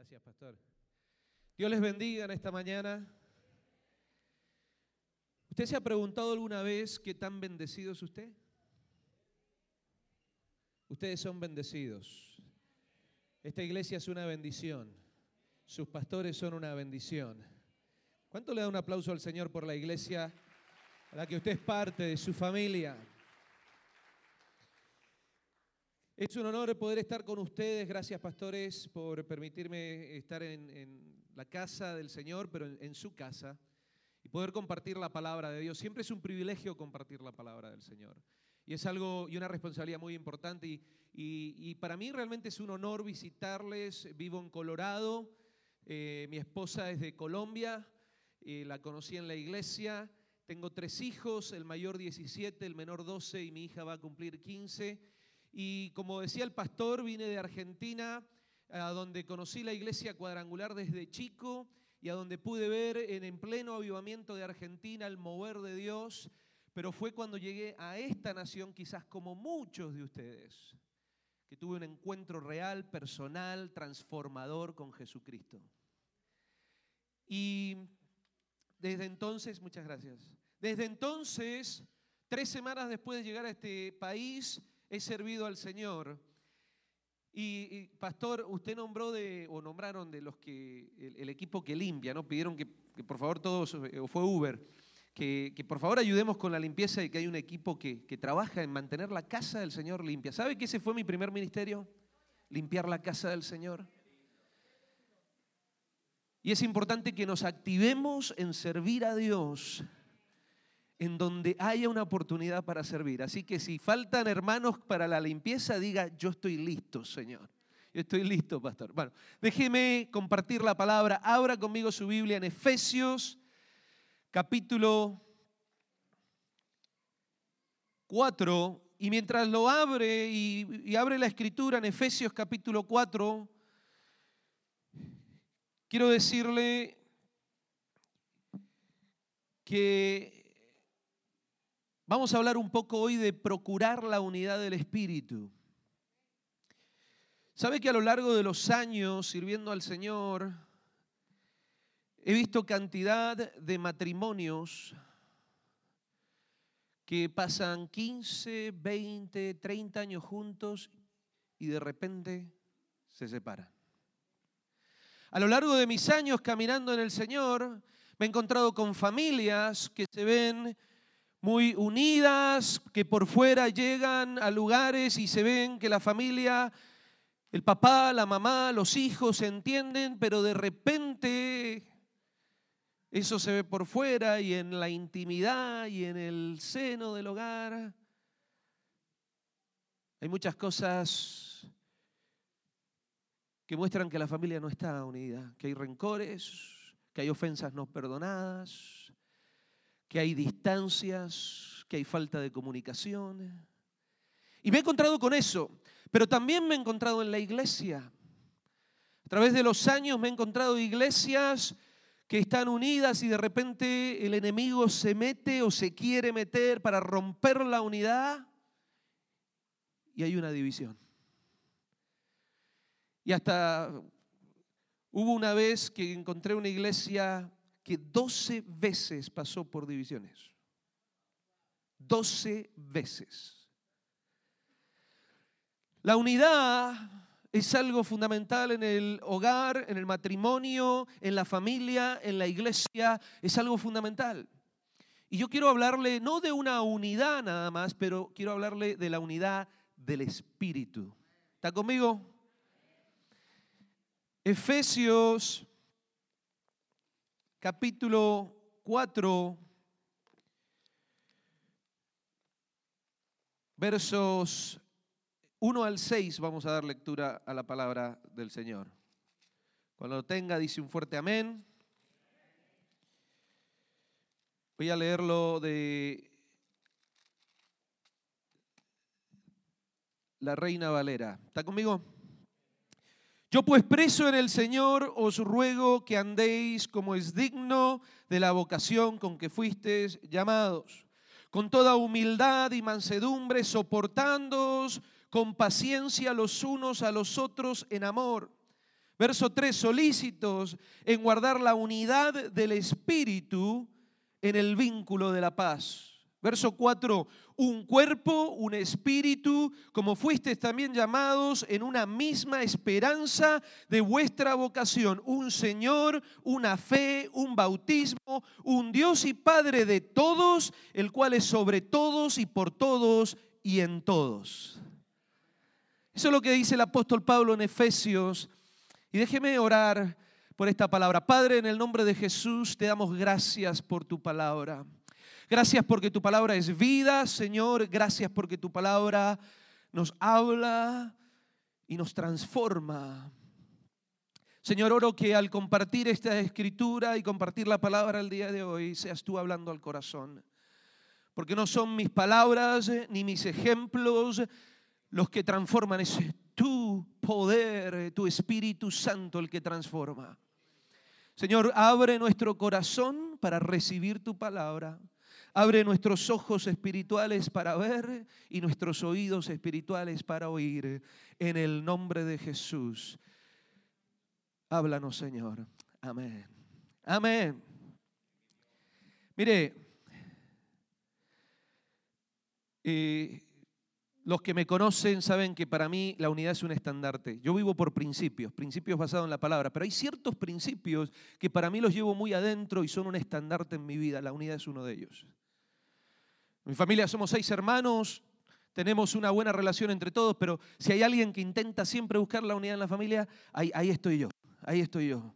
Gracias, pastor. Dios les bendiga en esta mañana. ¿Usted se ha preguntado alguna vez qué tan bendecido es usted? Ustedes son bendecidos. Esta iglesia es una bendición. Sus pastores son una bendición. ¿Cuánto le da un aplauso al Señor por la iglesia a la que usted es parte de su familia? Es un honor poder estar con ustedes. Gracias, pastores, por permitirme estar en, la casa del Señor, pero en, su casa, y poder compartir la palabra de Dios. Siempre es un privilegio compartir la palabra del Señor. Y es algo y una responsabilidad muy importante. Y, para mí realmente es un honor visitarles. Vivo en Colorado. Eh, mi esposa es de Colombia. Eh, la conocí en la iglesia. Tengo tres hijos, el mayor 17, el menor 12 y mi hija va a cumplir 15. Y como decía el pastor, vine de Argentina, a donde conocí la iglesia cuadrangular desde chico y a donde pude ver en, en pleno avivamiento de Argentina el mover de Dios. Pero fue cuando llegué a esta nación, quizás como muchos de ustedes, que tuve un encuentro real, personal, transformador con Jesucristo. Y desde entonces, muchas gracias. Desde entonces, tres semanas después de llegar a este país, he servido al Señor. Y, pastor, usted nombró de, o nombraron de los que, el, equipo que limpia, ¿no? Pidieron que, por favor todos, o fue Uber, que, por favor ayudemos con la limpieza y que hay un equipo que, que trabaja en mantener la casa del Señor limpia. ¿Sabe que ese fue mi primer ministerio? Limpiar la casa del Señor. Y es importante que nos activemos en servir a Dios en donde haya una oportunidad para servir. Así que si faltan hermanos para la limpieza, diga, yo estoy listo, Señor. Yo estoy listo, pastor. Bueno, déjeme compartir la palabra. Abra conmigo su Biblia en Efesios, capítulo 4. Y mientras lo abre y, abre la escritura en Efesios capítulo 4, Quiero decirle que vamos a hablar un poco hoy de procurar la unidad del Espíritu. ¿Sabe que a lo largo de los años sirviendo al Señor he visto cantidad de matrimonios que pasan 15, 20, 30 años juntos y de repente se separan? A lo largo de mis años caminando en el Señor, me he encontrado con familias que se ven muy unidas, que por fuera llegan a lugares y se ven que la familia, el papá, la mamá, los hijos se entienden, pero de repente eso se ve por fuera y en la intimidad y en el seno del hogar. Hay muchas cosas que muestran que la familia no está unida, que hay rencores, que hay ofensas no perdonadas, que hay distancias, que hay falta de comunicación. Y me he encontrado con eso, pero también me he encontrado en la iglesia. A través de los años me he encontrado iglesias que están unidas y de repente el enemigo se mete o se quiere meter para romper la unidad y hay una división. Y hasta hubo una vez que encontré una iglesia que 12 veces pasó por divisiones. 12 veces. La unidad es algo fundamental en el hogar, en el matrimonio, en la familia, en la iglesia, es algo fundamental. Y yo quiero hablarle no de una unidad nada más, pero quiero hablarle de la unidad del Espíritu. ¿Está conmigo? Efesios capítulo 4, versos 1 al 6, vamos a dar lectura a la palabra del Señor. Cuando lo tenga, dice un fuerte amén. Voy a leerlo de la Reina Valera. ¿Está conmigo? Yo pues preso en el Señor os ruego que andéis como es digno de la vocación con que fuisteis llamados, con toda humildad y mansedumbre, soportándoos con paciencia los unos a los otros en amor Verso 3, solícitos en guardar la unidad del Espíritu en el vínculo de la paz. Verso 4, un cuerpo, un espíritu, como fuisteis también llamados en una misma esperanza de vuestra vocación, un Señor, una fe, un bautismo, un Dios y Padre de todos, el cual es sobre todos y por todos y en todos. Eso es lo que dice el apóstol Pablo en Efesios. Y déjeme orar por esta palabra. Padre, en el nombre de Jesús te damos gracias por tu palabra. Gracias porque tu palabra es vida, Señor. Gracias porque tu palabra nos habla y nos transforma. Señor, oro que al compartir esta escritura y compartir la palabra el día de hoy, seas tú hablando al corazón. Porque no son mis palabras ni mis ejemplos los que transforman, es tu poder, tu Espíritu Santo el que transforma. Señor, abre nuestro corazón para recibir tu palabra. Abre nuestros ojos espirituales para ver y nuestros oídos espirituales para oír. En el nombre de Jesús. Háblanos, Señor. Amén. Amén. Mire, eh, los que me conocen saben que para mí la unidad es un estandarte. Yo vivo por principios, principios basados en la palabra, pero hay ciertos principios que para mí los llevo muy adentro y son un estandarte en mi vida. La unidad es uno de ellos. Mi familia somos seis hermanos, tenemos una buena relación entre todos, pero si hay alguien que intenta siempre buscar la unidad en la familia, ahí, estoy yo, ahí estoy yo.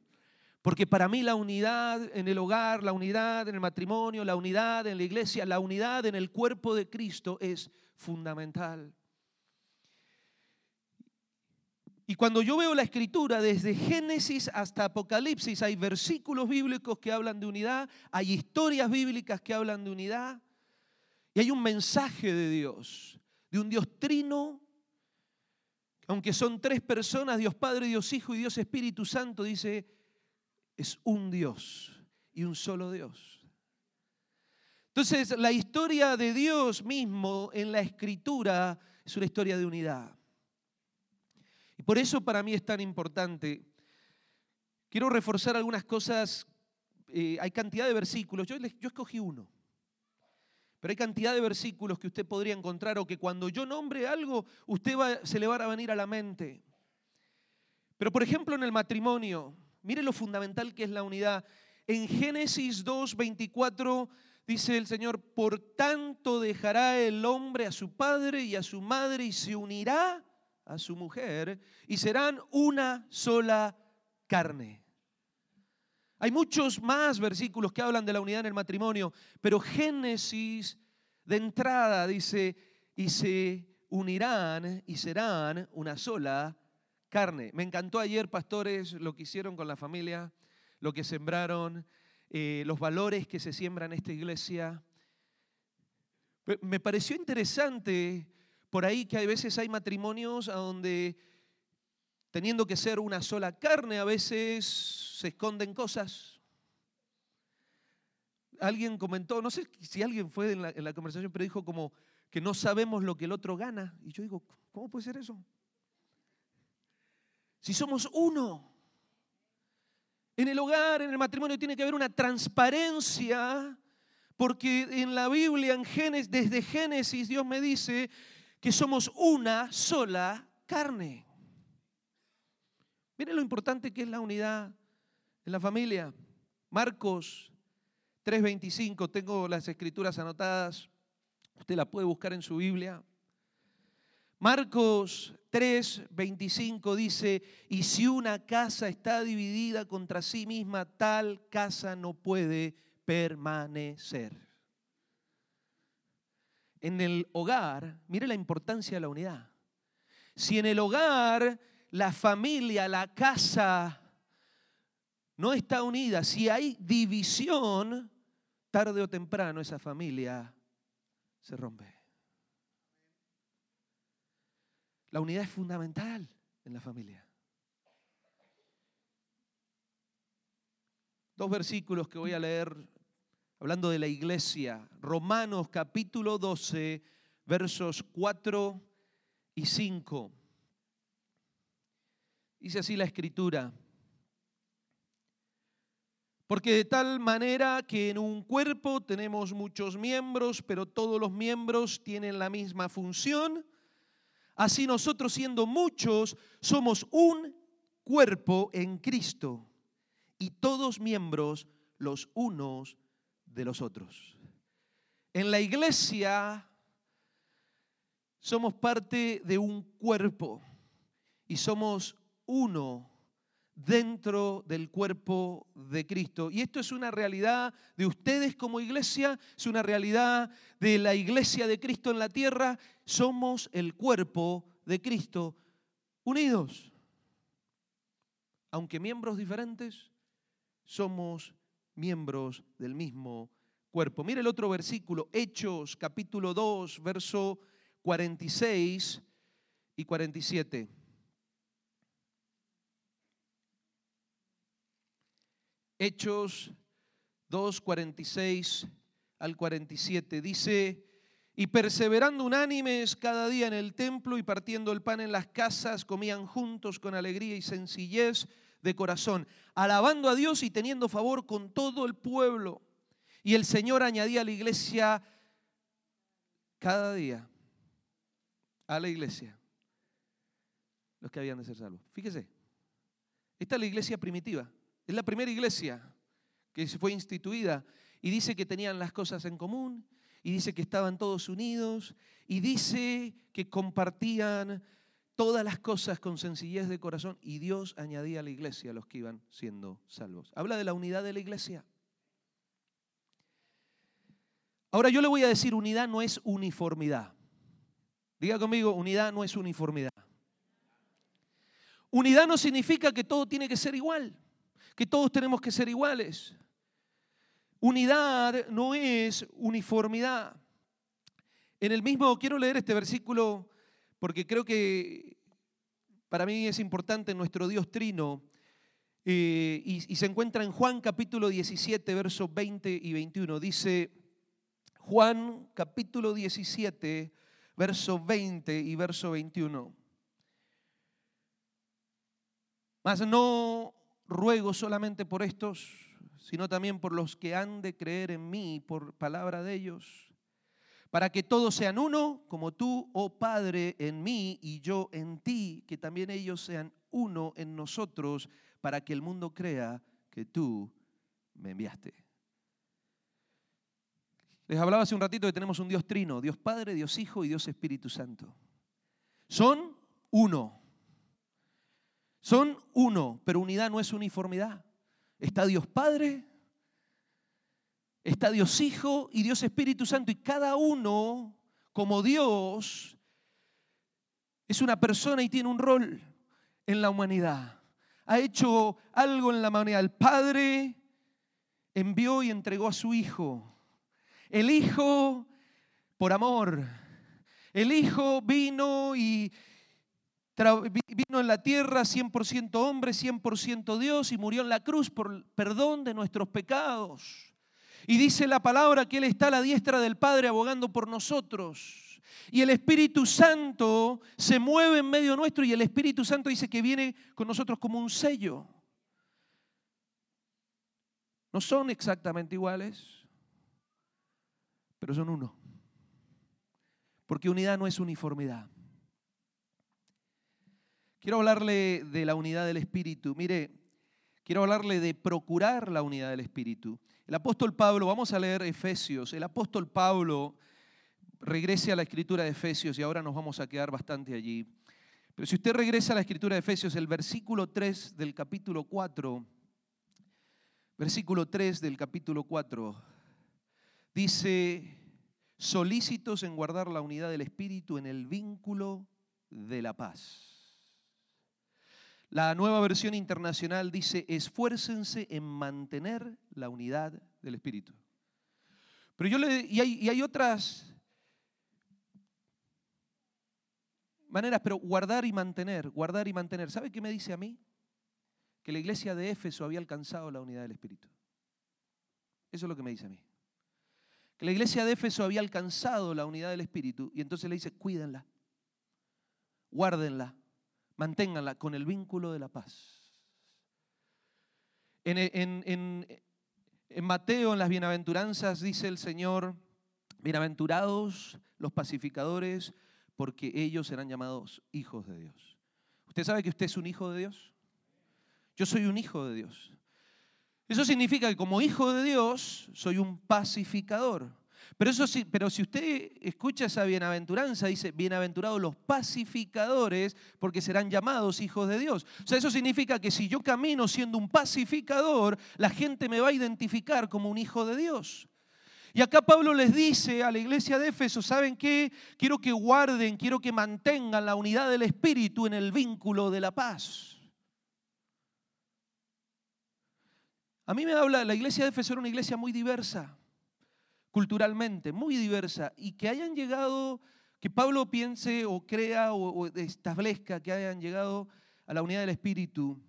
Porque para mí la unidad en el hogar, la unidad en el matrimonio, la unidad en la iglesia, la unidad en el cuerpo de Cristo es fundamental. Y cuando yo veo la escritura, desde Génesis hasta Apocalipsis, hay versículos bíblicos que hablan de unidad, hay historias bíblicas que hablan de unidad. Y hay un mensaje de Dios, de un Dios trino, aunque son tres personas, Dios Padre, Dios Hijo y Dios Espíritu Santo, dice, es un Dios y un solo Dios. Entonces, la historia de Dios mismo en la escritura es una historia de unidad. Y por eso para mí es tan importante. Quiero reforzar algunas cosas. Eh, hay cantidad de versículos. Yo, yo escogí uno. Pero hay cantidad de versículos que usted podría encontrar o que cuando yo nombre algo, usted se le va a venir a la mente. Pero por ejemplo en el matrimonio, mire lo fundamental que es la unidad. En Génesis 2, 24 dice el Señor, por tanto dejará el hombre a su padre y a su madre y se unirá a su mujer y serán una sola carne. Hay muchos más versículos que hablan de la unidad en el matrimonio, pero Génesis de entrada dice, y se unirán y serán una sola carne. Me encantó ayer, pastores, lo que hicieron con la familia, lo que sembraron, eh, los valores que se siembran en esta iglesia. Me pareció interesante por ahí que a veces hay matrimonios a donde teniendo que ser una sola carne, a veces se esconden cosas. Alguien comentó, no sé si alguien fue en la, conversación, pero dijo como que no sabemos lo que el otro gana. Y yo digo, ¿cómo puede ser eso? Si somos uno. En el hogar, en el matrimonio, tiene que haber una transparencia, porque en la Biblia, en Génesis, desde Génesis, Dios me dice que somos una sola carne. Miren lo importante que es la unidad en la familia. Marcos 3:25, tengo las escrituras anotadas, usted la puede buscar en su Biblia. Marcos 3:25 dice, y si una casa está dividida contra sí misma, tal casa no puede permanecer. En el hogar, mire la importancia de la unidad. Si en el hogar la familia, la casa no está unida, si hay división, tarde o temprano esa familia se rompe. La unidad es fundamental en la familia. Dos versículos que voy a leer hablando de la iglesia. Romanos capítulo 12, versos 4 y 5. Dice así la escritura. Porque de tal manera que en un cuerpo tenemos muchos miembros, pero todos los miembros tienen la misma función, así nosotros siendo muchos somos un cuerpo en Cristo y todos miembros los unos de los otros. En la iglesia somos parte de un cuerpo y somos uno dentro del cuerpo de Cristo. Y esto es una realidad de ustedes como iglesia, es una realidad de la iglesia de Cristo en la tierra. Somos el cuerpo de Cristo unidos. Aunque miembros diferentes, somos miembros del mismo cuerpo. Mire el otro versículo, Hechos capítulo 2, verso 46 y 47. Hechos 2, 46 al 47. Dice, y perseverando unánimes cada día en el templo y partiendo el pan en las casas, comían juntos con alegría y sencillez de corazón, alabando a Dios y teniendo favor con todo el pueblo. Y el Señor añadía a la iglesia cada día, a la iglesia, los que habían de ser salvos. Fíjese, esta es la iglesia primitiva. Es la primera iglesia que fue instituida y dice que tenían las cosas en común y dice que estaban todos unidos y dice que compartían todas las cosas con sencillez de corazón y Dios añadía a la iglesia a los que iban siendo salvos. Habla de la unidad de la iglesia. Ahora yo le voy a decir, unidad no es uniformidad. Diga conmigo, unidad no es uniformidad. Unidad no significa que todo tiene que ser igual que todos tenemos que ser iguales. Unidad no es uniformidad. En el mismo, quiero leer este versículo porque creo que para mí es importante nuestro Dios trino. Eh, y, y se encuentra en Juan capítulo 17, versos 20 y 21. Dice Juan capítulo 17, verso 20 y verso 21. Mas no ruego solamente por estos, sino también por los que han de creer en mí por palabra de ellos, para que todos sean uno, como tú, oh Padre, en mí y yo en ti, que también ellos sean uno en nosotros, para que el mundo crea que tú me enviaste. Les hablaba hace un ratito que tenemos un Dios trino, Dios Padre, Dios Hijo y Dios Espíritu Santo. Son uno. Son uno, pero unidad no es uniformidad. Está Dios Padre, está Dios Hijo y Dios Espíritu Santo. Y cada uno, como Dios, es una persona y tiene un rol en la humanidad. Ha hecho algo en la humanidad. El Padre envió y entregó a su Hijo. El Hijo, por amor. El Hijo vino y vino en la tierra 100% hombre, 100% Dios y murió en la cruz por perdón de nuestros pecados. Y dice la palabra que Él está a la diestra del Padre abogando por nosotros. Y el Espíritu Santo se mueve en medio nuestro y el Espíritu Santo dice que viene con nosotros como un sello. No son exactamente iguales, pero son uno. Porque unidad no es uniformidad. Quiero hablarle de la unidad del Espíritu. Mire, quiero hablarle de procurar la unidad del Espíritu. El apóstol Pablo, vamos a leer Efesios. El apóstol Pablo regrese a la escritura de Efesios y ahora nos vamos a quedar bastante allí. Pero si usted regresa a la escritura de Efesios, el versículo 3 del capítulo 4, versículo 3 del capítulo 4, dice, solícitos en guardar la unidad del Espíritu en el vínculo de la paz. La nueva versión internacional dice, esfuércense en mantener la unidad del Espíritu. Pero yo le, y, hay, y hay otras maneras, pero guardar y mantener, guardar y mantener. ¿Sabe qué me dice a mí? Que la iglesia de Éfeso había alcanzado la unidad del Espíritu. Eso es lo que me dice a mí. Que la iglesia de Éfeso había alcanzado la unidad del Espíritu y entonces le dice, cuídenla, guárdenla, Manténganla con el vínculo de la paz. En, en, en Mateo, en las bienaventuranzas, dice el Señor, bienaventurados los pacificadores, porque ellos serán llamados hijos de Dios. ¿Usted sabe que usted es un hijo de Dios? Yo soy un hijo de Dios. Eso significa que como hijo de Dios soy un pacificador. Pero, eso sí, pero si usted escucha esa bienaventuranza, dice, bienaventurados los pacificadores, porque serán llamados hijos de Dios. O sea, eso significa que si yo camino siendo un pacificador, la gente me va a identificar como un hijo de Dios. Y acá Pablo les dice a la iglesia de Éfeso, ¿saben qué? Quiero que guarden, quiero que mantengan la unidad del Espíritu en el vínculo de la paz. A mí me habla, la iglesia de Éfeso era una iglesia muy diversa, culturalmente, muy diversa, y que hayan llegado, que Pablo piense o crea o, establezca que hayan llegado a la unidad del Espíritu,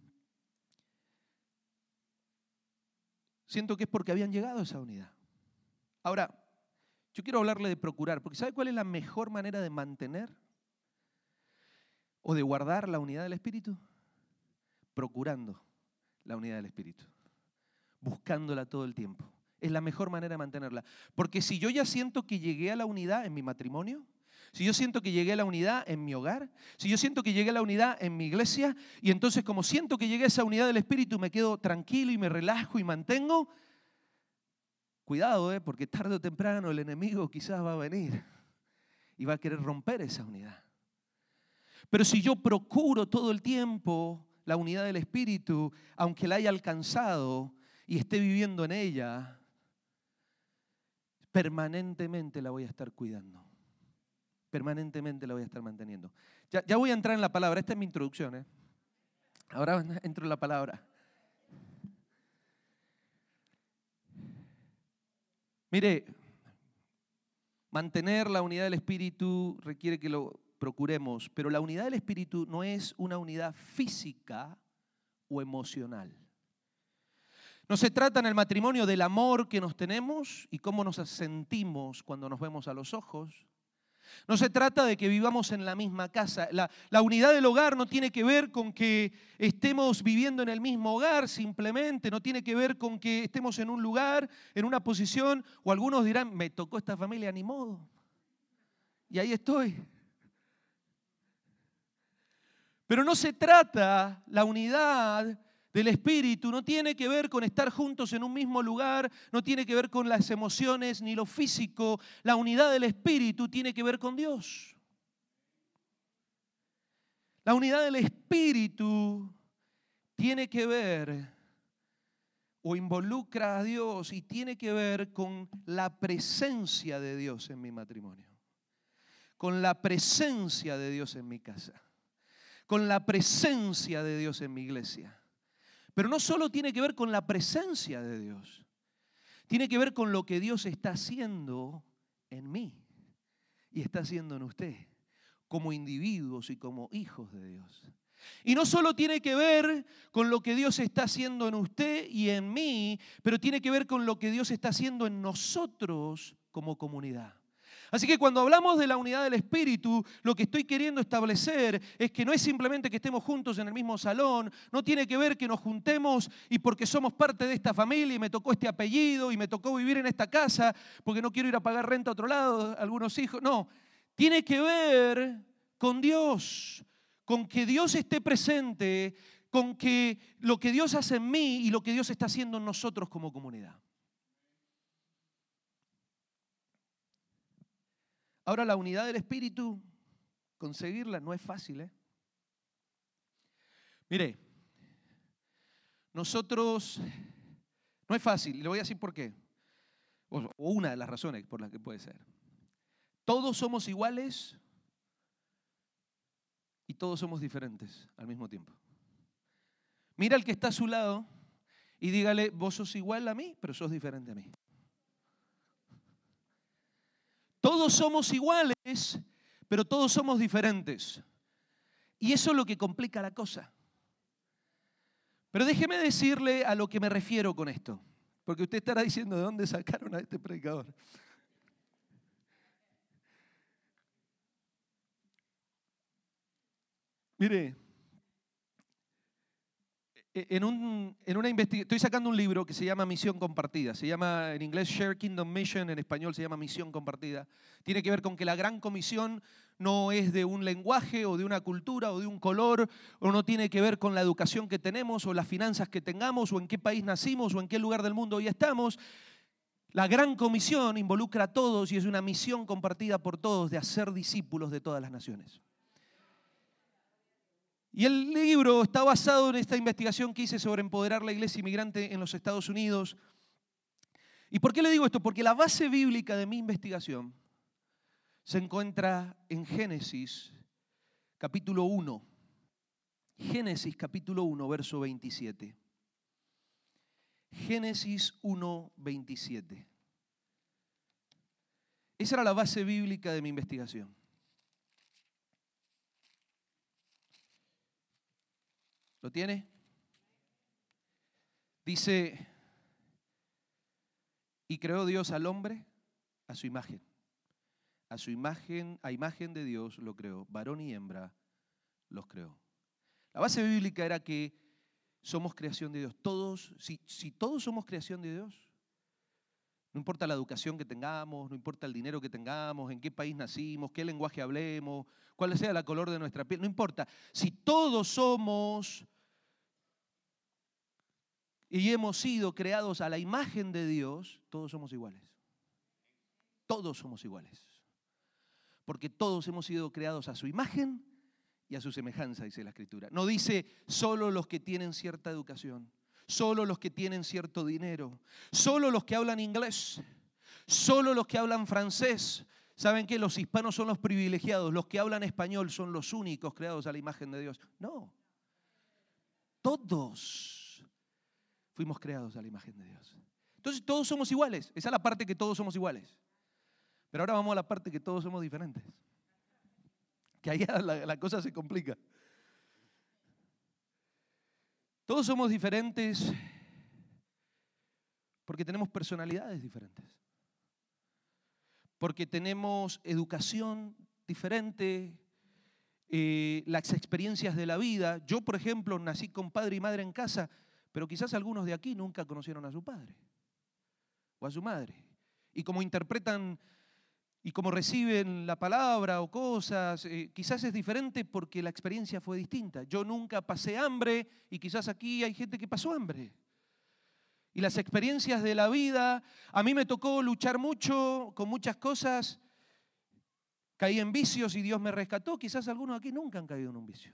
siento que es porque habían llegado a esa unidad. Ahora, yo quiero hablarle de procurar, porque ¿sabe cuál es la mejor manera de mantener o de guardar la unidad del Espíritu? Procurando la unidad del Espíritu, buscándola todo el tiempo. Es la mejor manera de mantenerla. Porque si yo ya siento que llegué a la unidad en mi matrimonio, si yo siento que llegué a la unidad en mi hogar, si yo siento que llegué a la unidad en mi iglesia, y entonces como siento que llegué a esa unidad del Espíritu, me quedo tranquilo y me relajo y mantengo, Cuidado, ¿eh? porque tarde o temprano el enemigo quizás va a venir y va a querer romper esa unidad. Pero si yo procuro todo el tiempo la unidad del Espíritu, aunque la haya alcanzado y esté viviendo en ella, permanentemente la voy a estar cuidando. Permanentemente la voy a estar manteniendo. Ya, voy a entrar en la palabra, esta es mi introducción. ¿eh? Ahora entro en la palabra. Mire, mantener la unidad del Espíritu requiere que lo procuremos, pero la unidad del Espíritu no es una unidad física o emocional. No se trata en el matrimonio del amor que nos tenemos y cómo nos sentimos cuando nos vemos a los ojos. No se trata de que vivamos en la misma casa. La, unidad del hogar no tiene que ver con que estemos viviendo en el mismo hogar simplemente, no tiene que ver con que estemos en un lugar, en una posición, o algunos dirán, me tocó esta familia, ni modo. Y ahí estoy. Pero no se trata la unidad del Espíritu no tiene que ver con estar juntos en un mismo lugar, no tiene que ver con las emociones ni lo físico. La unidad del Espíritu tiene que ver con Dios. La unidad del Espíritu tiene que ver o involucra a Dios y tiene que ver con la presencia de Dios en mi matrimonio, con la presencia de Dios en mi casa, con la presencia de Dios en mi iglesia. Pero no solo tiene que ver con la presencia de Dios, tiene que ver con lo que Dios está haciendo en mí y está haciendo en usted, como individuos y como hijos de Dios. Y no solo tiene que ver con lo que Dios está haciendo en usted y en mí, pero tiene que ver con lo que Dios está haciendo en nosotros como comunidad. Así que cuando hablamos de la unidad del Espíritu, lo que estoy queriendo establecer es que no es simplemente que estemos juntos en el mismo salón, no tiene que ver que nos juntemos y porque somos parte de esta familia y me tocó este apellido y me tocó vivir en esta casa porque no quiero ir a pagar renta a otro lado, algunos hijos. No, tiene que ver con Dios, con que Dios esté presente, con que lo que Dios hace en mí y lo que Dios está haciendo en nosotros como comunidad. Ahora, la unidad del Espíritu, conseguirla no es fácil. ¿eh? Mire, nosotros, no es fácil, le voy a decir por qué, o una de las razones por las que puede ser. Todos somos iguales y todos somos diferentes al mismo tiempo. Mira al que está a su lado y dígale, vos sos igual a mí, pero sos diferente a mí. Todos somos iguales, pero todos somos diferentes. Y eso es lo que complica la cosa. Pero déjeme decirle a lo que me refiero con esto, porque usted estará diciendo de dónde sacaron a este predicador. Mire, en, un, en una estoy sacando un libro que se llama Misión Compartida. Se llama en inglés Share Kingdom Mission, en español se llama Misión Compartida. Tiene que ver con que la gran comisión no es de un lenguaje o de una cultura o de un color, o no tiene que ver con la educación que tenemos o las finanzas que tengamos o en qué país nacimos o en qué lugar del mundo hoy estamos. La gran comisión involucra a todos y es una misión compartida por todos de hacer discípulos de todas las naciones. Y el libro está basado en esta investigación que hice sobre empoderar la iglesia inmigrante en los Estados Unidos. ¿Y por qué le digo esto? Porque la base bíblica de mi investigación se encuentra en Génesis capítulo 1. Génesis capítulo 1, verso 27. Génesis 1, 27. Esa era la base bíblica de mi investigación. ¿Lo tiene? Dice, y creó Dios al hombre a su imagen. A su imagen, a imagen de Dios lo creó. Varón y hembra los creó. La base bíblica era que somos creación de Dios. Todos, si, todos somos creación de Dios, no importa la educación que tengamos, no importa el dinero que tengamos, en qué país nacimos, qué lenguaje hablemos, cuál sea la color de nuestra piel, no importa. Si todos somos y hemos sido creados a la imagen de Dios, todos somos iguales. Todos somos iguales. Porque todos hemos sido creados a su imagen y a su semejanza, dice la Escritura. No dice solo los que tienen cierta educación, solo los que tienen cierto dinero, solo los que hablan inglés, solo los que hablan francés. ¿Saben que los hispanos son los privilegiados? Los que hablan español son los únicos creados a la imagen de Dios. No. Todos fuimos creados a la imagen de Dios. Entonces todos somos iguales. Esa es la parte que todos somos iguales. Pero ahora vamos a la parte que todos somos diferentes. Que ahí la, la cosa se complica. Todos somos diferentes porque tenemos personalidades diferentes. Porque tenemos educación diferente, eh, las experiencias de la vida. Yo, por ejemplo, nací con padre y madre en casa pero quizás algunos de aquí nunca conocieron a su padre o a su madre. Y como interpretan y como reciben la palabra o cosas, eh, quizás es diferente porque la experiencia fue distinta. Yo nunca pasé hambre y quizás aquí hay gente que pasó hambre. Y las experiencias de la vida, a mí me tocó luchar mucho con muchas cosas, caí en vicios y Dios me rescató, quizás algunos aquí nunca han caído en un vicio.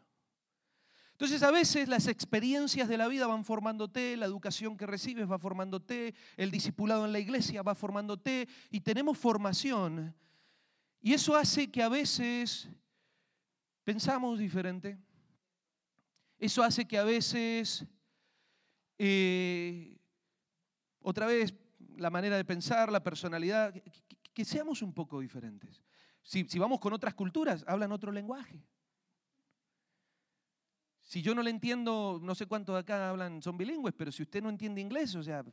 Entonces a veces las experiencias de la vida van formándote, la educación que recibes va formándote, el discipulado en la iglesia va formándote y tenemos formación. Y eso hace que a veces pensamos diferente. Eso hace que a veces, eh, otra vez, la manera de pensar, la personalidad, que, seamos un poco diferentes. si vamos con otras culturas, hablan otro lenguaje. Si yo no le entiendo, no sé cuántos de acá hablan, son bilingües, pero si usted no entiende inglés, o sea,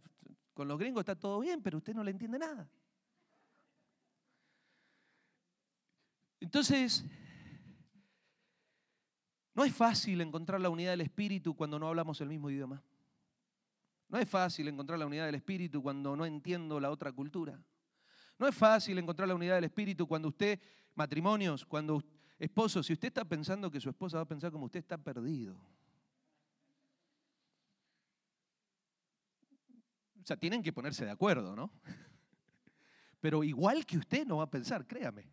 con los gringos está todo bien, pero usted no le entiende nada. Entonces, no es fácil encontrar la unidad del espíritu cuando no hablamos el mismo idioma. No es fácil encontrar la unidad del espíritu cuando no entiendo la otra cultura. No es fácil encontrar la unidad del espíritu cuando usted, matrimonios, cuando Esposo, si usted está pensando que su esposa va a pensar como usted, está perdido. O sea, tienen que ponerse de acuerdo, ¿no? Pero igual que usted no va a pensar, créame.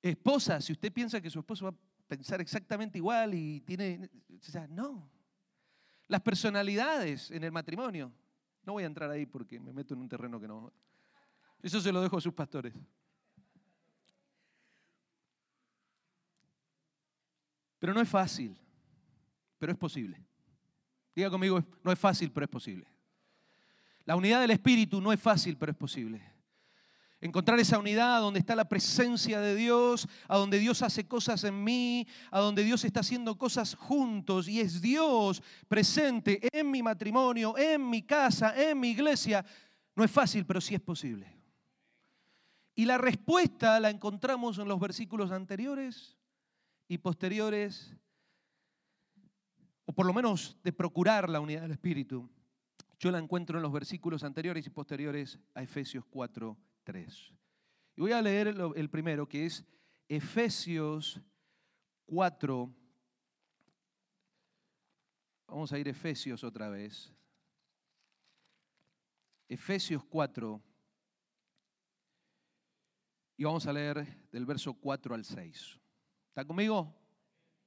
Esposa, si usted piensa que su esposo va a pensar exactamente igual y tiene... O sea, no. Las personalidades en el matrimonio. No voy a entrar ahí porque me meto en un terreno que no... Eso se lo dejo a sus pastores. Pero no es fácil, pero es posible. Diga conmigo, no es fácil, pero es posible. La unidad del Espíritu no es fácil, pero es posible. Encontrar esa unidad donde está la presencia de Dios, a donde Dios hace cosas en mí, a donde Dios está haciendo cosas juntos y es Dios presente en mi matrimonio, en mi casa, en mi iglesia. No es fácil, pero sí es posible. Y la respuesta la encontramos en los versículos anteriores y posteriores o por lo menos de procurar la unidad del Espíritu, yo la encuentro en los versículos anteriores y posteriores a Efesios 4, 3. Y voy a leer el primero, que es Efesios 4. Vamos a ir a Efesios otra vez. Efesios 4. Y vamos a leer del verso 4 al 6. ¿Está conmigo?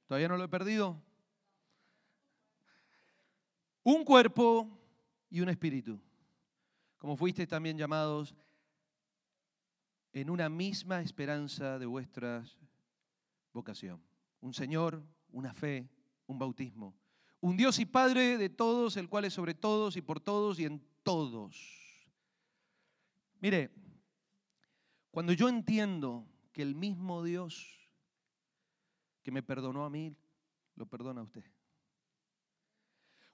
¿Todavía no lo he perdido? Un cuerpo y un espíritu, como fuisteis también llamados en una misma esperanza de vuestra vocación. Un Señor, una fe, un bautismo. Un Dios y Padre de todos, el cual es sobre todos y por todos y en todos. Mire, cuando yo entiendo que el mismo Dios que me perdonó a mí, lo perdona a usted.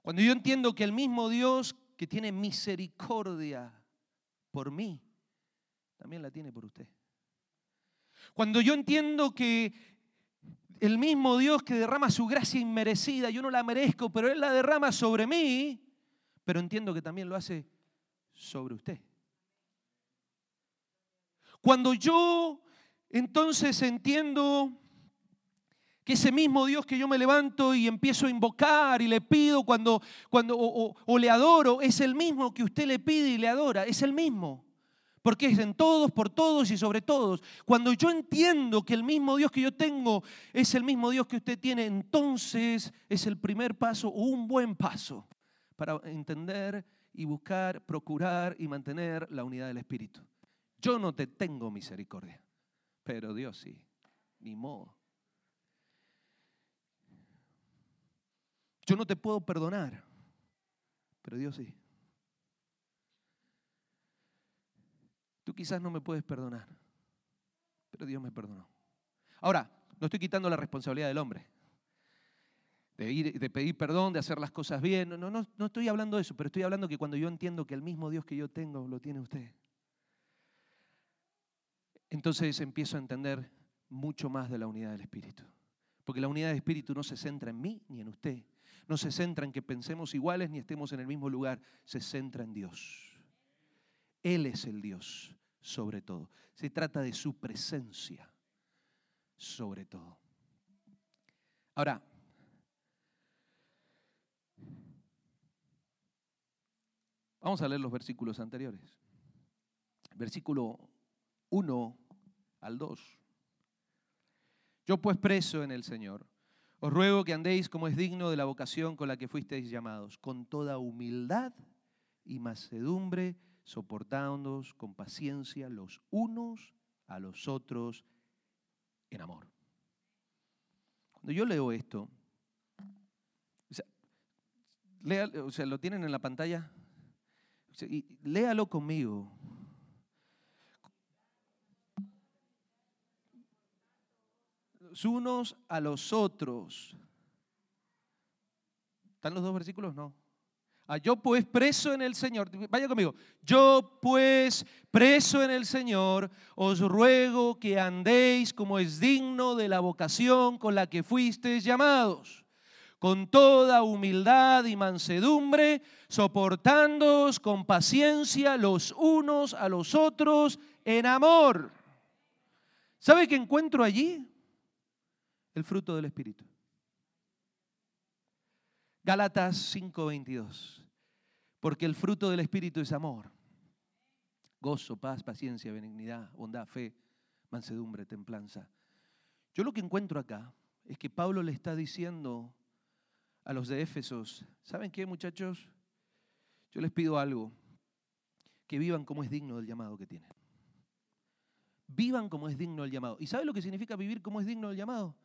Cuando yo entiendo que el mismo Dios que tiene misericordia por mí, también la tiene por usted. Cuando yo entiendo que el mismo Dios que derrama su gracia inmerecida, yo no la merezco, pero Él la derrama sobre mí, pero entiendo que también lo hace sobre usted. Cuando yo entonces entiendo que ese mismo Dios que yo me levanto y empiezo a invocar y le pido cuando, cuando o, le adoro, es el mismo que usted le pide y le adora, es el mismo. Porque es en todos, por todos y sobre todos. Cuando yo entiendo que el mismo Dios que yo tengo es el mismo Dios que usted tiene, entonces es el primer paso o un buen paso para entender y buscar, procurar y mantener la unidad del Espíritu. Yo no te tengo misericordia, pero Dios sí, ni modo. Yo no te puedo perdonar, pero Dios sí. Tú quizás no me puedes perdonar, pero Dios me perdonó. Ahora, no estoy quitando la responsabilidad del hombre. De, ir, de pedir perdón, de hacer las cosas bien. No, no, no estoy hablando de eso, pero estoy hablando que cuando yo entiendo que el mismo Dios que yo tengo lo tiene usted, entonces empiezo a entender mucho más de la unidad del Espíritu. Porque la unidad del Espíritu no se centra en mí ni en usted, no se centra en que pensemos iguales ni estemos en el mismo lugar, se centra en Dios. Él es el Dios sobre todo. Se trata de su presencia sobre todo. Ahora, vamos a leer los versículos anteriores. Versículo 1 al 2. Yo pues preso en el Señor os ruego que andéis como es digno de la vocación con la que fuisteis llamados, con toda humildad y macedumbre, soportándoos con paciencia los unos a los otros en amor. Cuando yo leo esto, o sea, lo tienen en la pantalla, léalo conmigo. Unos a los otros. ¿Están los dos versículos? No. Ah, yo pues preso en el Señor, vaya conmigo, yo pues preso en el Señor, os ruego que andéis como es digno de la vocación con la que fuisteis llamados, con toda humildad y mansedumbre, soportándoos con paciencia los unos a los otros en amor. ¿Sabe qué encuentro allí? El fruto del Espíritu. Gálatas 5:22. Porque el fruto del Espíritu es amor, gozo, paz, paciencia, benignidad, bondad, fe, mansedumbre, templanza. Yo lo que encuentro acá es que Pablo le está diciendo a los de Éfesos, ¿saben qué muchachos? Yo les pido algo, que vivan como es digno del llamado que tienen. Vivan como es digno del llamado. ¿Y sabe lo que significa vivir como es digno del llamado?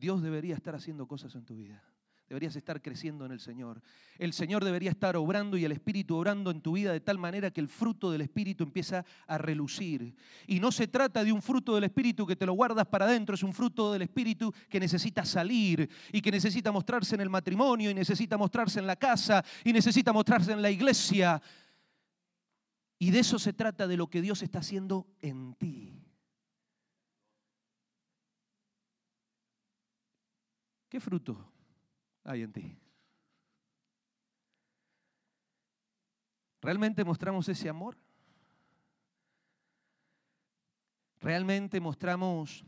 Dios debería estar haciendo cosas en tu vida. Deberías estar creciendo en el Señor. El Señor debería estar obrando y el Espíritu obrando en tu vida de tal manera que el fruto del Espíritu empieza a relucir. Y no se trata de un fruto del Espíritu que te lo guardas para adentro, es un fruto del Espíritu que necesita salir y que necesita mostrarse en el matrimonio y necesita mostrarse en la casa y necesita mostrarse en la iglesia. Y de eso se trata de lo que Dios está haciendo en ti. ¿Qué fruto hay en ti? ¿Realmente mostramos ese amor? ¿Realmente mostramos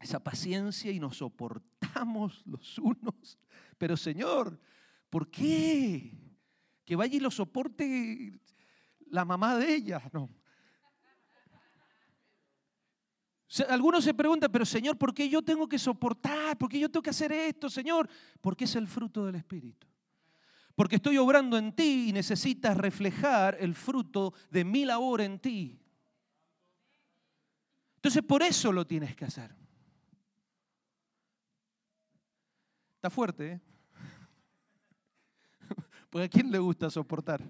esa paciencia y nos soportamos los unos? Pero Señor, ¿por qué? Que vaya y lo soporte la mamá de ella. No. Algunos se preguntan, pero Señor, ¿por qué yo tengo que soportar? ¿Por qué yo tengo que hacer esto, Señor? Porque es el fruto del Espíritu. Porque estoy obrando en ti y necesitas reflejar el fruto de mi labor en ti. Entonces por eso lo tienes que hacer. Está fuerte, ¿eh? Porque a quién le gusta soportar.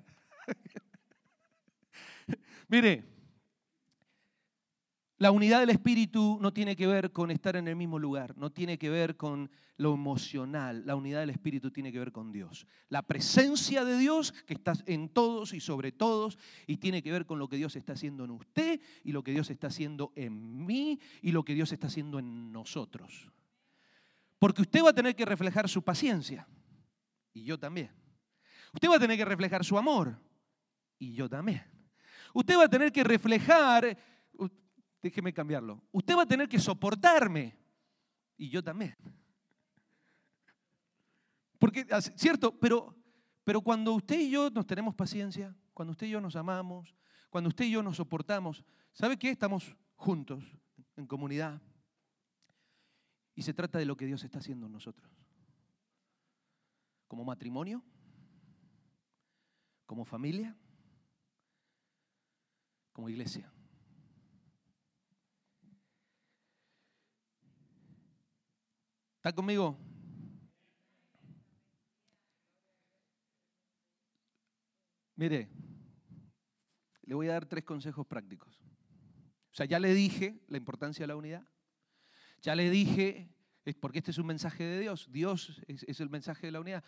Mire, la unidad del espíritu no tiene que ver con estar en el mismo lugar, no tiene que ver con lo emocional. La unidad del espíritu tiene que ver con Dios. La presencia de Dios que está en todos y sobre todos y tiene que ver con lo que Dios está haciendo en usted y lo que Dios está haciendo en mí y lo que Dios está haciendo en nosotros. Porque usted va a tener que reflejar su paciencia y yo también. Usted va a tener que reflejar su amor y yo también. Usted va a tener que reflejar déjeme cambiarlo. Usted va a tener que soportarme y yo también. Porque, ¿cierto? Pero, pero cuando usted y yo nos tenemos paciencia, cuando usted y yo nos amamos, cuando usted y yo nos soportamos, ¿sabe qué? Estamos juntos, en comunidad. Y se trata de lo que Dios está haciendo en nosotros. Como matrimonio, como familia, como iglesia. ¿Está conmigo? Mire, le voy a dar tres consejos prácticos. O sea, ya le dije la importancia de la unidad. Ya le dije, porque este es un mensaje de Dios. Dios es, el mensaje de la unidad.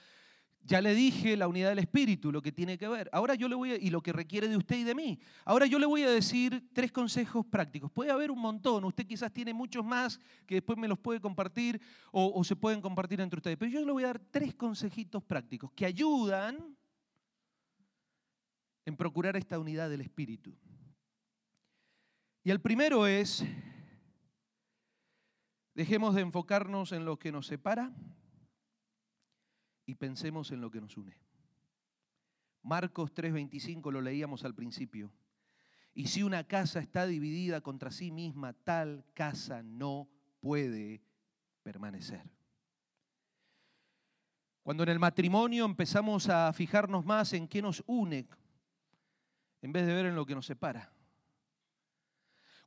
Ya le dije la unidad del espíritu, lo que tiene que ver. Ahora yo le voy a, y lo que requiere de usted y de mí. Ahora yo le voy a decir tres consejos prácticos. Puede haber un montón, usted quizás tiene muchos más que después me los puede compartir o, o se pueden compartir entre ustedes. Pero yo le voy a dar tres consejitos prácticos que ayudan en procurar esta unidad del espíritu. Y el primero es, dejemos de enfocarnos en lo que nos separa y pensemos en lo que nos une. Marcos 3:25 lo leíamos al principio. Y si una casa está dividida contra sí misma, tal casa no puede permanecer. Cuando en el matrimonio empezamos a fijarnos más en qué nos une, en vez de ver en lo que nos separa.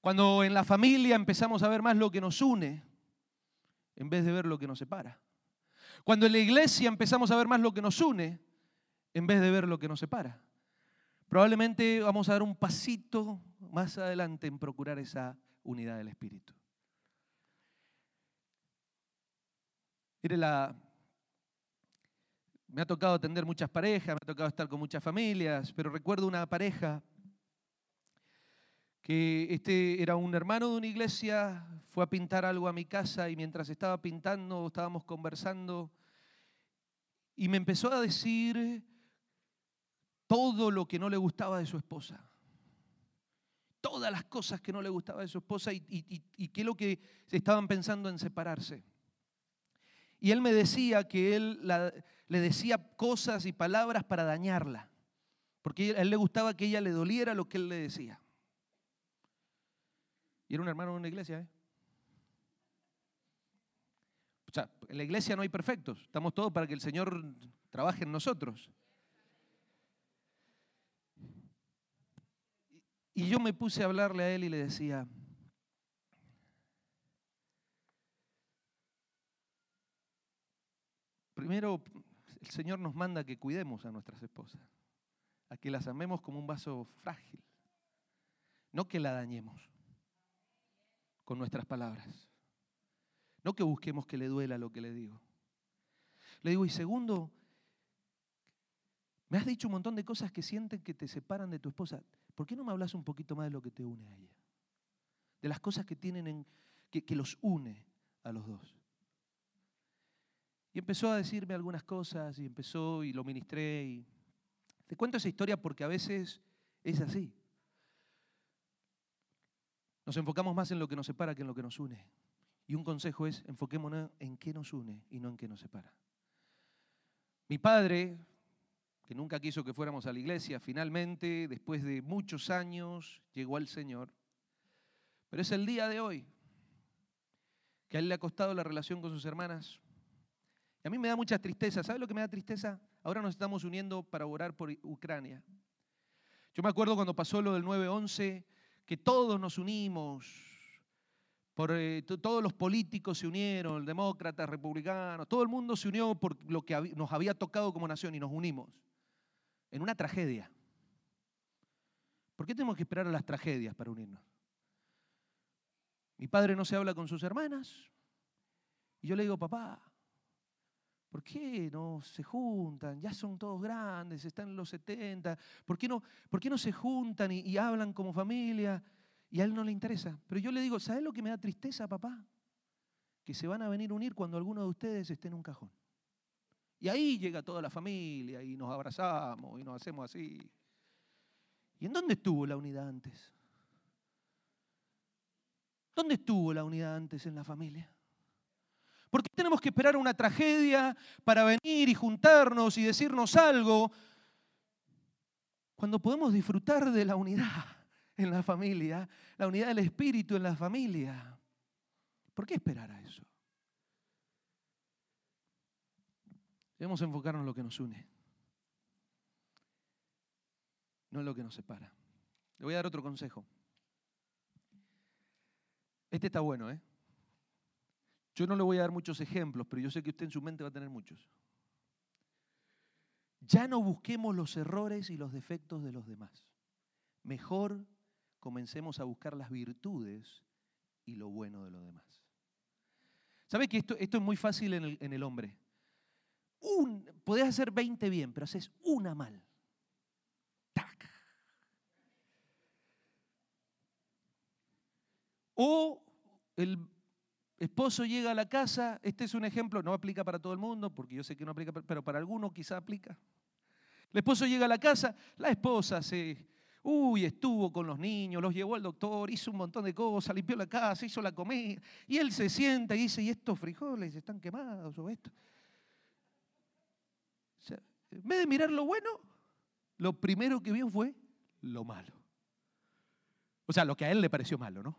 Cuando en la familia empezamos a ver más lo que nos une, en vez de ver lo que nos separa. Cuando en la iglesia empezamos a ver más lo que nos une en vez de ver lo que nos separa. Probablemente vamos a dar un pasito más adelante en procurar esa unidad del Espíritu. Mire, la, me ha tocado atender muchas parejas, me ha tocado estar con muchas familias, pero recuerdo una pareja que este era un hermano de una iglesia, fue a pintar algo a mi casa y mientras estaba pintando estábamos conversando y me empezó a decir todo lo que no le gustaba de su esposa. Todas las cosas que no le gustaba de su esposa y, y, qué es lo que estaban pensando en separarse. Y él me decía que él le decía cosas y palabras para dañarla, porque a él le gustaba que ella le doliera lo que él le decía. Y era un hermano de una iglesia, ¿eh? O sea, en la iglesia no hay perfectos, estamos todos para que el Señor trabaje en nosotros. Y yo me puse a hablarle a él y le decía, primero el Señor nos manda que cuidemos a nuestras esposas, a que las amemos como un vaso frágil, no que la dañemos con nuestras palabras. No que busquemos que le duela lo que le digo. Le digo, y segundo, me has dicho un montón de cosas que sienten que te separan de tu esposa. ¿Por qué no me hablas un poquito más de lo que te une a ella? De las cosas que tienen en, que, que los une a los dos. Y empezó a decirme algunas cosas y empezó y lo ministré. Y... Te cuento esa historia porque a veces es así. Nos enfocamos más en lo que nos separa que en lo que nos une. Y un consejo es, enfoquémonos en qué nos une y no en qué nos separa. Mi padre, que nunca quiso que fuéramos a la iglesia, finalmente, después de muchos años, llegó al Señor. Pero es el día de hoy que a él le ha costado la relación con sus hermanas. Y a mí me da mucha tristeza. ¿Sabe lo que me da tristeza? Ahora nos estamos uniendo para orar por Ucrania. Yo me acuerdo cuando pasó lo del 9-11, que todos nos unimos, por, eh, todos los políticos se unieron, demócratas, republicanos, todo el mundo se unió por lo que nos había tocado como nación y nos unimos en una tragedia. ¿Por qué tenemos que esperar a las tragedias para unirnos? Mi padre no se habla con sus hermanas y yo le digo, papá, ¿por qué no se juntan? Ya son todos grandes, están en los 70, ¿por qué no, por qué no se juntan y hablan como familia? Y a él no le interesa. Pero yo le digo, ¿sabes lo que me da tristeza, papá? Que se van a venir a unir cuando alguno de ustedes esté en un cajón. Y ahí llega toda la familia y nos abrazamos y nos hacemos así. ¿Y en dónde estuvo la unidad antes? ¿Dónde estuvo la unidad antes en la familia? ¿Por qué tenemos que esperar una tragedia para venir y juntarnos y decirnos algo cuando podemos disfrutar de la unidad? en la familia, la unidad del espíritu en la familia. ¿Por qué esperar a eso? Debemos enfocarnos en lo que nos une, no en lo que nos separa. Le voy a dar otro consejo. Este está bueno, ¿eh? Yo no le voy a dar muchos ejemplos, pero yo sé que usted en su mente va a tener muchos. Ya no busquemos los errores y los defectos de los demás. Mejor comencemos a buscar las virtudes y lo bueno de los demás. ¿Sabe que esto, esto es muy fácil en el, en el hombre? Un, podés hacer 20 bien, pero haces una mal. ¡Tac! O el esposo llega a la casa, este es un ejemplo, no aplica para todo el mundo, porque yo sé que no aplica, pero para alguno quizá aplica. El esposo llega a la casa, la esposa se Uy, estuvo con los niños, los llevó al doctor, hizo un montón de cosas, limpió la casa, hizo la comida. Y él se sienta y dice, ¿y estos frijoles están quemados o esto? O sea, en vez de mirar lo bueno, lo primero que vio fue lo malo. O sea, lo que a él le pareció malo, ¿no?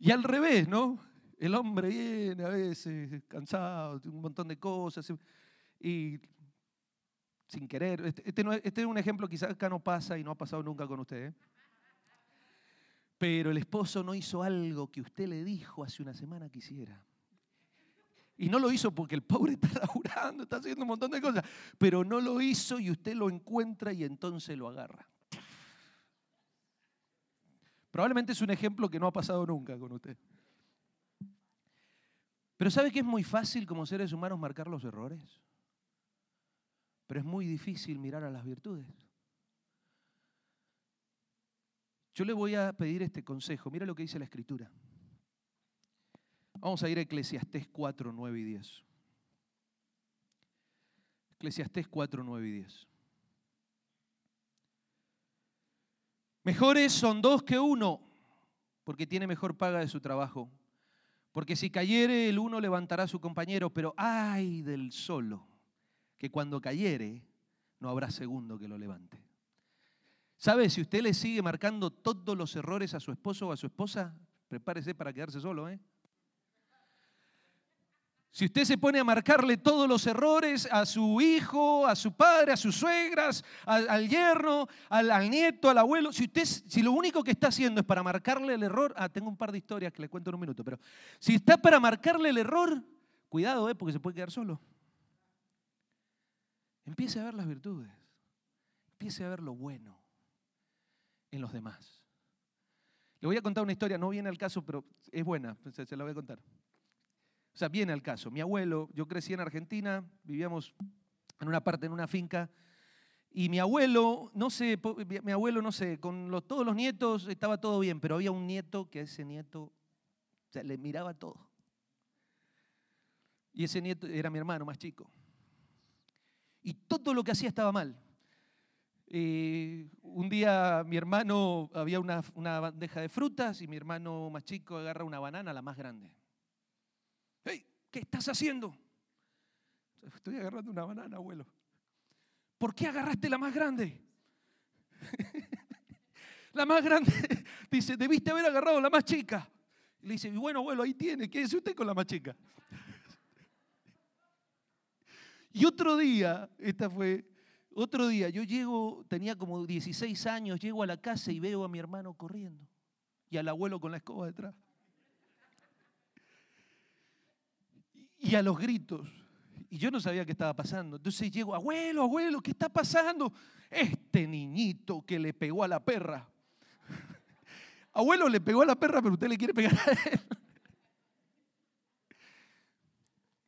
Y al revés, ¿no? El hombre viene a veces cansado, un montón de cosas, y sin querer. Este, este, este, es un ejemplo quizás acá no pasa y no ha pasado nunca con usted. ¿eh? Pero el esposo no hizo algo que usted le dijo hace una semana que hiciera. Y no lo hizo porque el pobre está laburando, está haciendo un montón de cosas. Pero no lo hizo y usted lo encuentra y entonces lo agarra. Probablemente es un ejemplo que no ha pasado nunca con usted. Pero ¿sabe que es muy fácil como seres humanos marcar los errores? pero es muy difícil mirar a las virtudes. Yo le voy a pedir este consejo. Mira lo que dice la Escritura. Vamos a ir a Eclesiastés 4, 9 y 10. Eclesiastés 4, 9 y 10. Mejores son dos que uno, porque tiene mejor paga de su trabajo. Porque si cayere el uno levantará a su compañero, pero ay del solo que cuando cayere no habrá segundo que lo levante. ¿Sabe? Si usted le sigue marcando todos los errores a su esposo o a su esposa, prepárese para quedarse solo, ¿eh? Si usted se pone a marcarle todos los errores a su hijo, a su padre, a sus suegras, al, yerno, al, nieto, al abuelo, si, usted, si lo único que está haciendo es para marcarle el error, ah, tengo un par de historias que le cuento en un minuto, pero si está para marcarle el error, cuidado, ¿eh? porque se puede quedar solo. Empiece a ver las virtudes. Empiece a ver lo bueno en los demás. Le voy a contar una historia, no viene al caso, pero es buena, se la voy a contar. O sea, viene al caso. Mi abuelo, yo crecí en Argentina, vivíamos en una parte, en una finca, y mi abuelo, no sé, mi abuelo, no sé, con todos los nietos estaba todo bien, pero había un nieto que a ese nieto le miraba todo. Y ese nieto era mi hermano más chico. Y todo lo que hacía estaba mal. Eh, un día mi hermano, había una, una, bandeja de frutas y mi hermano más chico agarra una banana, la más grande. ¡Hey! ¿Qué estás haciendo? Estoy agarrando una banana, abuelo. ¿Por qué agarraste la más grande? la más grande. Dice, debiste haber agarrado la más chica. le dice, bueno, abuelo, ahí tiene. ¿Qué es usted con la más chica? y otro día, esta fue, otro día, yo llego, tenía como 16 años, llego a la casa y veo a mi hermano corriendo y al abuelo con la escoba detrás. Y a los gritos. Y yo no sabía qué estaba pasando. Entonces llego, abuelo, abuelo, ¿qué está pasando? Este niñito que le pegó a la perra. abuelo le pegó a la perra, pero usted le quiere pegar a él.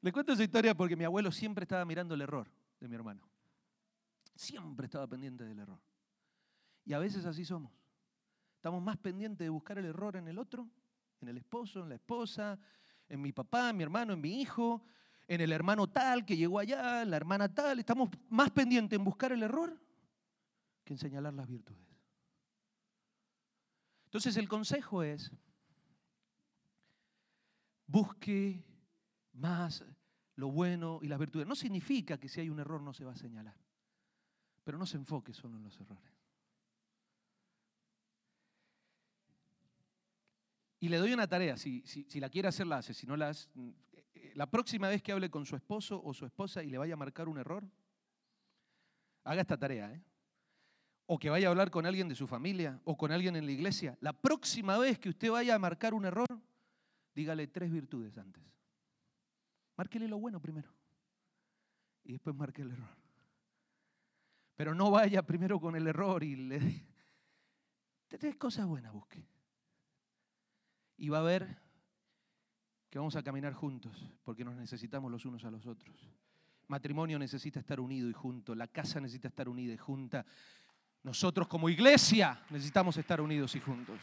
le cuento esa historia porque mi abuelo siempre estaba mirando el error de mi hermano. Siempre estaba pendiente del error. Y a veces así somos. Estamos más pendientes de buscar el error en el otro, en el esposo, en la esposa, en mi papá, en mi hermano, en mi hijo, en el hermano tal que llegó allá, en la hermana tal. Estamos más pendientes en buscar el error que en señalar las virtudes. Entonces el consejo es, busque más lo bueno y las virtudes. No significa que si hay un error no se va a señalar, pero no se enfoque solo en los errores. Y le doy una tarea, si, si, la quiere hacer, la hace. Si no la hace, la próxima vez que hable con su esposo o su esposa y le vaya a marcar un error, haga esta tarea. ¿eh? O que vaya a hablar con alguien de su familia o con alguien en la iglesia. La próxima vez que usted vaya a marcar un error, dígale tres virtudes antes. Márquele lo bueno primero. Y después marque el error. Pero no vaya primero con el error y le... Tres cosas buenas busque. Y va a ver que vamos a caminar juntos, porque nos necesitamos los unos a los otros. Matrimonio necesita estar unido y junto, la casa necesita estar unida y junta. Nosotros como iglesia necesitamos estar unidos y juntos.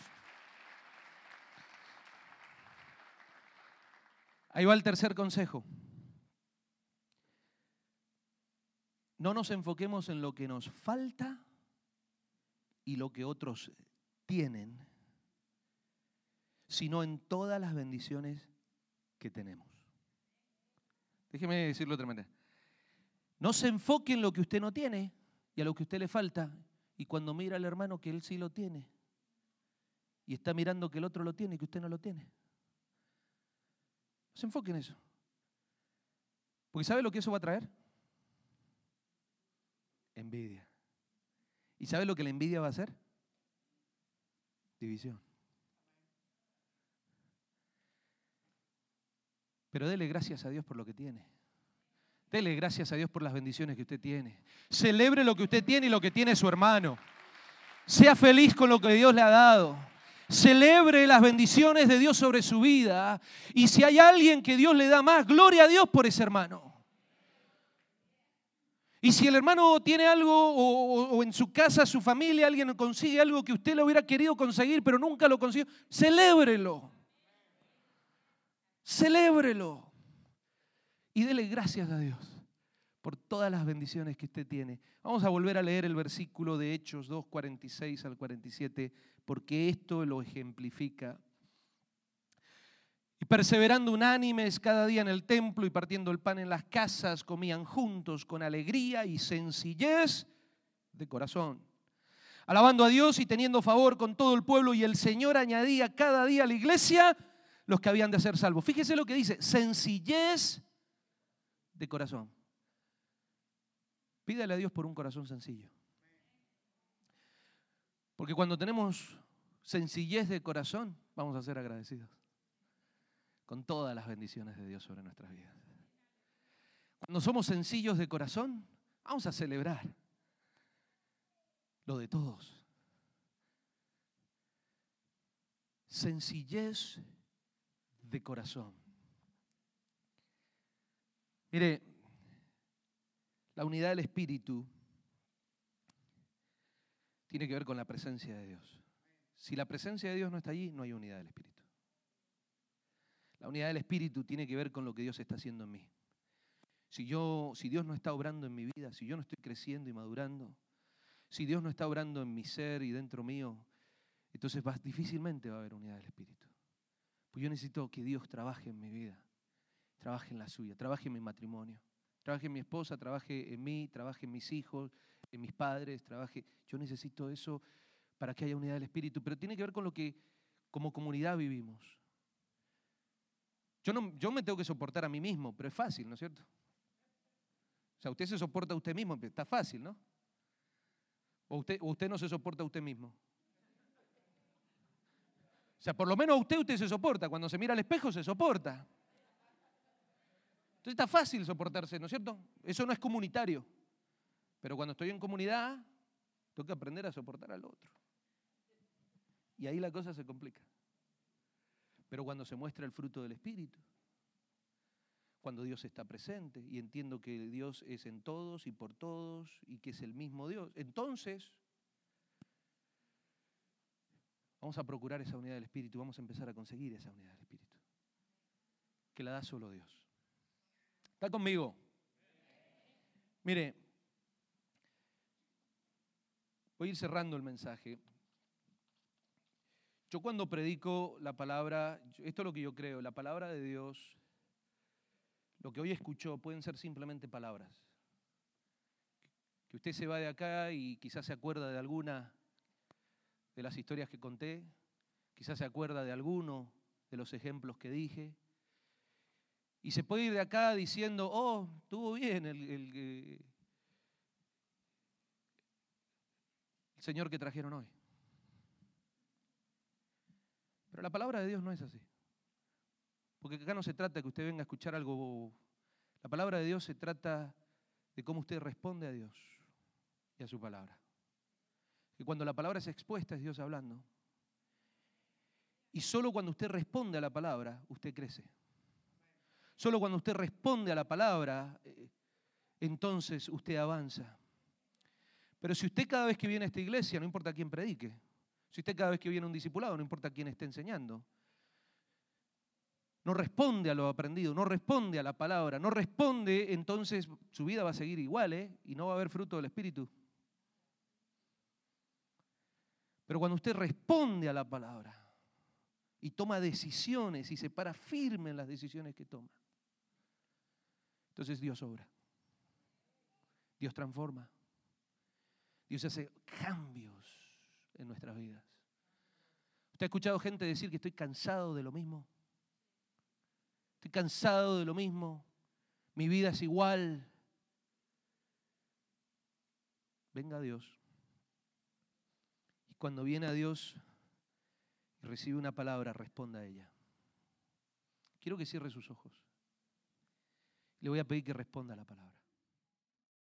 Ahí va el tercer consejo. No nos enfoquemos en lo que nos falta y lo que otros tienen, sino en todas las bendiciones que tenemos. Déjeme decirlo otra manera. No se enfoque en lo que usted no tiene y a lo que usted le falta. Y cuando mira al hermano que él sí lo tiene y está mirando que el otro lo tiene y que usted no lo tiene. No se enfoque en eso. Porque ¿sabe lo que eso va a traer? Envidia. ¿Y sabe lo que la envidia va a hacer? División. Pero dele gracias a Dios por lo que tiene. Dele gracias a Dios por las bendiciones que usted tiene. Celebre lo que usted tiene y lo que tiene su hermano. Sea feliz con lo que Dios le ha dado. Celebre las bendiciones de Dios sobre su vida. Y si hay alguien que Dios le da más, gloria a Dios por ese hermano. Y si el hermano tiene algo o, en su casa, su familia, alguien consigue algo que usted le hubiera querido conseguir, pero nunca lo consiguió, celébrelo. Celébrelo. Y dele gracias a Dios por todas las bendiciones que usted tiene. Vamos a volver a leer el versículo de Hechos 2, 46 al 47, porque esto lo ejemplifica. Y perseverando unánimes cada día en el templo y partiendo el pan en las casas, comían juntos con alegría y sencillez de corazón. Alabando a Dios y teniendo favor con todo el pueblo, y el Señor añadía cada día a la iglesia los que habían de ser salvos. Fíjese lo que dice, sencillez de corazón. Pídale a Dios por un corazón sencillo. Porque cuando tenemos sencillez de corazón, vamos a ser agradecidos con todas las bendiciones de Dios sobre nuestras vidas. Cuando somos sencillos de corazón, vamos a celebrar lo de todos. Sencillez de corazón. Mire, la unidad del Espíritu tiene que ver con la presencia de Dios. Si la presencia de Dios no está allí, no hay unidad del Espíritu. La unidad del Espíritu tiene que ver con lo que Dios está haciendo en mí. si, yo, si Dios no está obrando en mi vida, si yo no estoy creciendo y madurando, si Dios no está obrando en mi ser y dentro mío, entonces difícilmente va a haber unidad del Espíritu. Pues yo necesito que Dios trabaje en mi vida, trabaje en la suya, trabaje en mi matrimonio, trabaje en mi esposa, trabaje en mí, trabaje en mis hijos, en mis padres, trabaje. Yo necesito eso para que haya unidad del Espíritu, pero tiene que ver con lo que como comunidad vivimos. Yo, no, yo me tengo que soportar a mí mismo, pero es fácil, ¿no es cierto? O sea, usted se soporta a usted mismo, está fácil, ¿no? O usted, o usted no se soporta a usted mismo. O sea, por lo menos usted usted se soporta. Cuando se mira al espejo se soporta. Entonces está fácil soportarse, ¿no es cierto? Eso no es comunitario. Pero cuando estoy en comunidad, tengo que aprender a soportar al otro. Y ahí la cosa se complica. Pero cuando se muestra el fruto del Espíritu, cuando Dios está presente y entiendo que Dios es en todos y por todos y que es el mismo Dios, entonces vamos a procurar esa unidad del Espíritu, vamos a empezar a conseguir esa unidad del Espíritu, que la da solo Dios. ¿Está conmigo? Mire, voy a ir cerrando el mensaje. Yo cuando predico la palabra, esto es lo que yo creo, la palabra de Dios, lo que hoy escuchó pueden ser simplemente palabras. Que usted se va de acá y quizás se acuerda de alguna de las historias que conté, quizás se acuerda de alguno de los ejemplos que dije, y se puede ir de acá diciendo, oh, estuvo bien el, el, el Señor que trajeron hoy. Pero la palabra de Dios no es así. Porque acá no se trata de que usted venga a escuchar algo. La palabra de Dios se trata de cómo usted responde a Dios y a su palabra. Que cuando la palabra es expuesta es Dios hablando. Y solo cuando usted responde a la palabra, usted crece. Solo cuando usted responde a la palabra, eh, entonces usted avanza. Pero si usted cada vez que viene a esta iglesia, no importa quién predique, si usted cada vez que viene a un discipulado, no importa quién esté enseñando, no responde a lo aprendido, no responde a la palabra, no responde, entonces su vida va a seguir igual ¿eh? y no va a haber fruto del Espíritu. Pero cuando usted responde a la palabra y toma decisiones y se para firme en las decisiones que toma, entonces Dios obra. Dios transforma. Dios hace cambios en nuestras vidas. ¿Usted ha escuchado gente decir que estoy cansado de lo mismo? Estoy cansado de lo mismo. Mi vida es igual. Venga Dios. Cuando viene a Dios y recibe una palabra, responda a ella. Quiero que cierre sus ojos. Le voy a pedir que responda a la palabra.